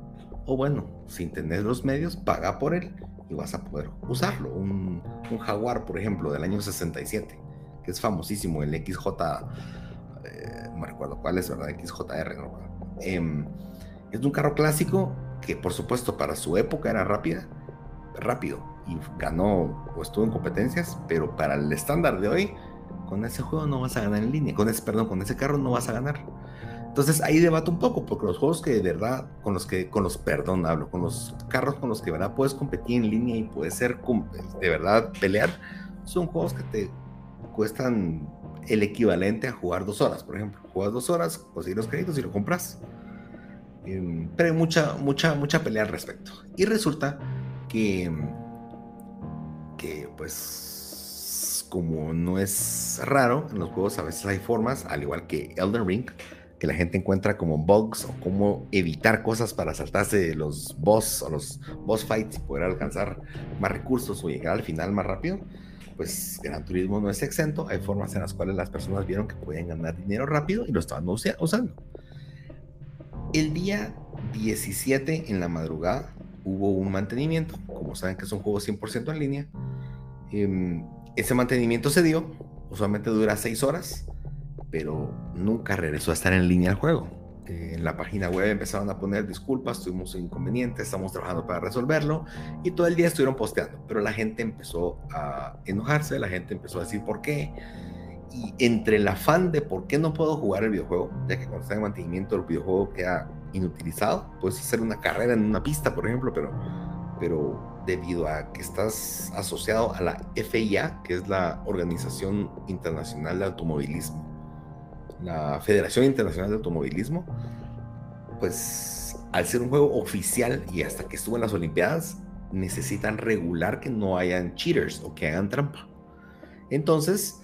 o bueno, sin tener los medios, paga por él y vas a poder usarlo. Un, Jaguar, por ejemplo, del año 67, que es famosísimo, el XJ, no me recuerdo cuál es, ¿verdad? XJR, ¿no? Em, es un carro clásico que, por supuesto, para su época era rápida, rápido y ganó o estuvo en competencias, pero para el estándar de hoy, con ese juego no vas a ganar en línea, con ese, perdón, con ese carro no vas a ganar. Entonces ahí debato un poco, porque los juegos que de verdad, con los que, con los, perdón, hablo, con los carros con los que de verdad puedes competir en línea y puedes ser de verdad pelear, son juegos que te cuestan el equivalente a jugar dos horas, por ejemplo. Juegas dos horas, consigues los créditos y lo compras. Em, pero hay mucha, mucha, mucha pelea al respecto. Y resulta que, que pues, como no es raro, en los juegos a veces hay formas, al igual que Elden Ring, que la gente encuentra como bugs o cómo evitar cosas para saltarse los boss o los boss fights y poder alcanzar más recursos o llegar al final más rápido, pues Gran Turismo no es exento. Hay formas en las cuales las personas vieron que podían ganar dinero rápido y lo estaban usando. El día 17 en la madrugada hubo un mantenimiento. Como saben que es un juego 100% en línea, em, ese mantenimiento se dio. Usualmente dura 6 horas pero nunca regresó a estar en línea el juego. En la página web empezaron a poner disculpas, tuvimos inconvenientes, estamos trabajando para resolverlo y todo el día estuvieron posteando, pero la gente empezó a enojarse, la gente empezó a decir por qué. Y entre el afán de por qué no puedo jugar el videojuego, ya que cuando está en mantenimiento el videojuego queda inutilizado, puedes hacer una carrera en una pista, por ejemplo, pero, pero debido a que estás asociado a la FIA, que es la Organización Internacional de Automovilismo, la Federación Internacional de Automovilismo, pues al ser un juego oficial y hasta que estuvo en las Olimpiadas, necesitan regular que no hayan cheaters o que hagan trampa. Entonces,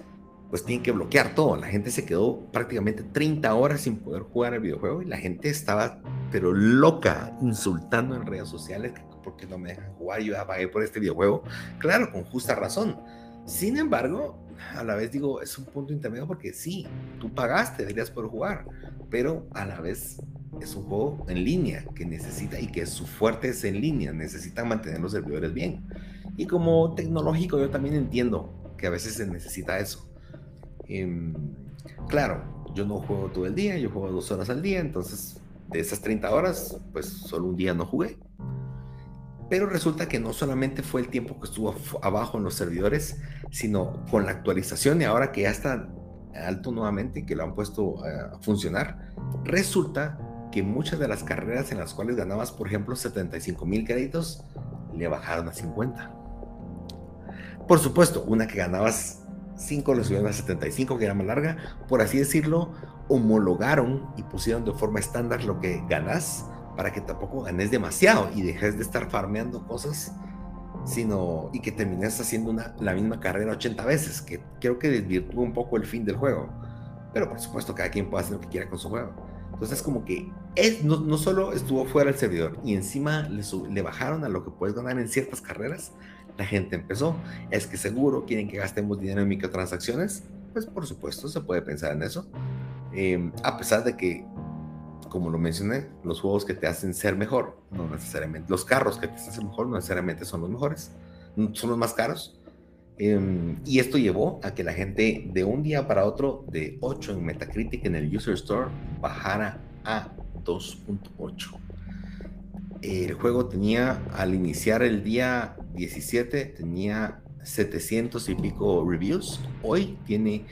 pues tienen que bloquear todo. La gente se quedó prácticamente 30 horas sin poder jugar el videojuego y la gente estaba, pero loca, insultando en redes sociales porque no me dejan jugar, yo ya pagué por este videojuego. Claro, con justa razón. Sin embargo, a la vez digo, es un punto intermedio porque sí, tú pagaste, deberías poder jugar, pero a la vez es un juego en línea que necesita y que su fuerte es en línea, necesitan mantener los servidores bien. Y como tecnológico yo también entiendo que a veces se necesita eso. Em, claro, yo no juego todo el día, yo juego dos horas al día, entonces de esas 30 horas, pues solo un día no jugué. Pero resulta que no solamente fue el tiempo que estuvo abajo en los servidores, sino con la actualización y ahora que ya está alto nuevamente y que lo han puesto a funcionar, resulta que muchas de las carreras en las cuales ganabas, por ejemplo, 75 mil créditos, le bajaron a 50. Por supuesto, una que ganabas 5 le subieron a 75, que era más larga. Por así decirlo, homologaron y pusieron de forma estándar lo que ganas para que tampoco ganes demasiado y dejes de estar farmeando cosas, sino y que termines haciendo una, la misma carrera 80 veces, que creo que desvirtúa un poco el fin del juego. Pero por supuesto, cada quien puede hacer lo que quiera con su juego. Entonces, como que es, no, no solo estuvo fuera el servidor y encima le, le bajaron a lo que puedes ganar en ciertas carreras, la gente empezó. Es que seguro quieren que gastemos dinero en microtransacciones. Pues por supuesto, se puede pensar en eso. Eh, a pesar de que como lo mencioné, los juegos que te hacen ser mejor, no necesariamente, los carros que te hacen mejor no necesariamente son los mejores, son los más caros. Em, y esto llevó a que la gente de un día para otro, de 8 en Metacritic en el User Store, bajara a 2.8. El juego tenía, al iniciar el día 17, tenía 700 y pico reviews. Hoy tiene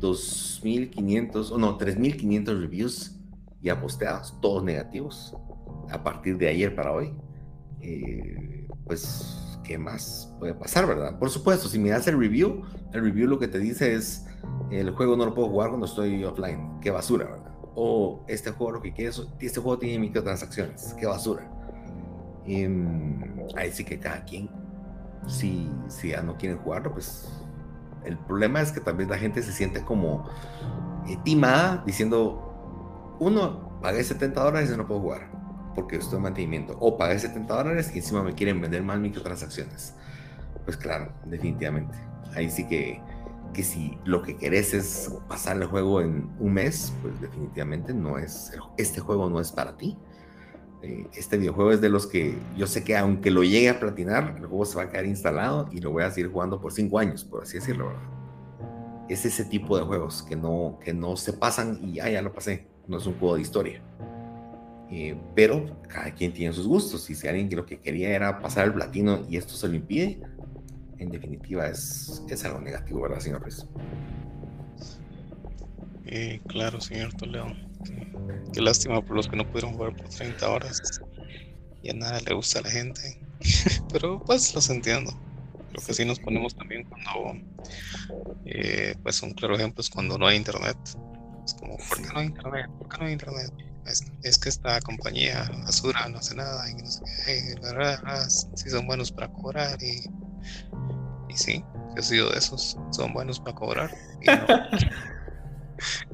2.500, o no, 3.500 reviews ya posteados, todos negativos, a partir de ayer para hoy, eh, pues, ¿qué más puede pasar, verdad? Por supuesto, si miras el review, el review lo que te dice es, el juego no lo puedo jugar cuando estoy offline, qué basura, ¿verdad? O este juego lo que quiere este juego tiene microtransacciones, qué basura. Em, ahí sí que cada quien Si, si ya no quieren jugarlo, pues el problema es que también la gente se siente como eh, timada diciendo, uno, pagué 70 dólares y no puedo jugar porque estoy en mantenimiento. O pagué 70 dólares y encima me quieren vender más microtransacciones. Pues claro, definitivamente. Ahí sí que, que si lo que querés es pasar el juego en un mes, pues definitivamente no es, este juego no es para ti. Eh, este videojuego es de los que yo sé que aunque lo llegue a platinar, el juego se va a quedar instalado y lo voy a seguir jugando por 5 años, por así decirlo. Es ese tipo de juegos que no, que no se pasan y ya, ya lo pasé. No es un juego de historia. Eh, pero cada quien tiene sus gustos. Y si alguien lo que quería era pasar el platino y esto se lo impide, en definitiva es, es algo negativo, ¿verdad, señor Ruiz? Eh, claro, señor Toledo. Qué, lástima por los que no pudieron jugar por 30 horas. Y a nada le gusta a la gente. Pero pues los entiendo. Lo que sí nos ponemos también cuando, eh, pues un claro ejemplo es cuando no hay internet. Es como, ¿por qué no hay internet? ¿Por qué no hay internet? Es, que esta compañía basura no hace nada y no sé qué, la verdad, sí son buenos para cobrar y, y sí, yo he sido de esos, son buenos para cobrar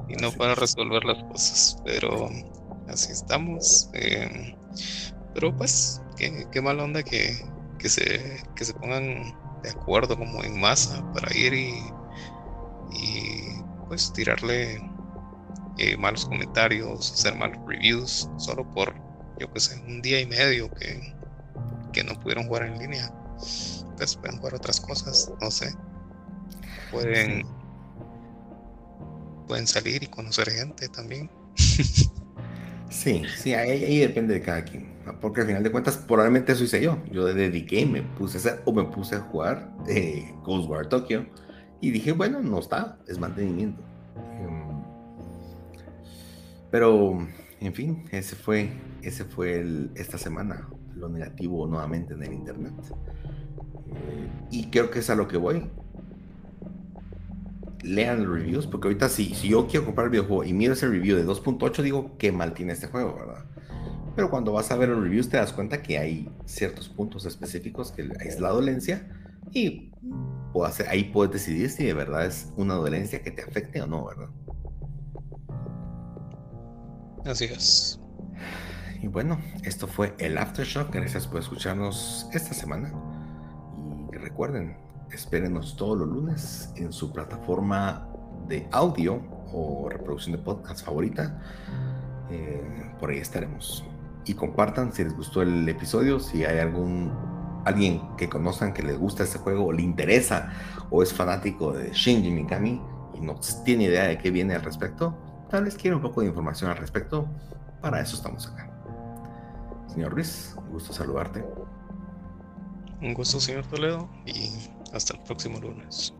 y no, para resolver las cosas, pero así estamos. Eh, pero pues, qué, qué mala onda que, que, se, que se pongan de acuerdo como en masa para ir y, y pues tirarle eh, malos comentarios, hacer malos reviews, solo por, yo que sé, un día y medio que, que no pudieron jugar en línea. Pues pueden jugar otras cosas, no sé. Pueden, pueden salir y conocer gente también. Sí, sí, ahí, depende de cada quien. Porque al final de cuentas, probablemente eso hice yo. Yo dediqué, me puse a hacer o me puse a jugar eh, Ghostwire Tokyo y dije, bueno, no está, es mantenimiento. Pero, en fin, ese fue, ese fue el, esta semana, lo negativo nuevamente en el Internet. Eh, y creo que es a lo que voy. Lean los reviews, porque ahorita si, si yo quiero comprar el videojuego y miro ese review de 2.8, digo, qué mal tiene este juego, ¿verdad? Pero cuando vas a ver los reviews te das cuenta que hay ciertos puntos específicos que es la dolencia y puedo hacer, ahí puedes decidir si de verdad es una dolencia que te afecte o no, ¿verdad? Así es. Y bueno, esto fue el Aftershock. Gracias por escucharnos esta semana. Y recuerden, espérenos todos los lunes en su plataforma de audio o reproducción de podcast favorita. Eh, por ahí estaremos. Y compartan si les gustó el episodio, si hay algún alguien que conozcan que les gusta este juego o le interesa o es fanático de Shinji Mikami y no tiene idea de qué viene al respecto, tal vez un poco de información al respecto, para eso estamos acá. Señor Ruiz, un gusto saludarte. Un gusto, señor Toledo, y hasta el próximo lunes.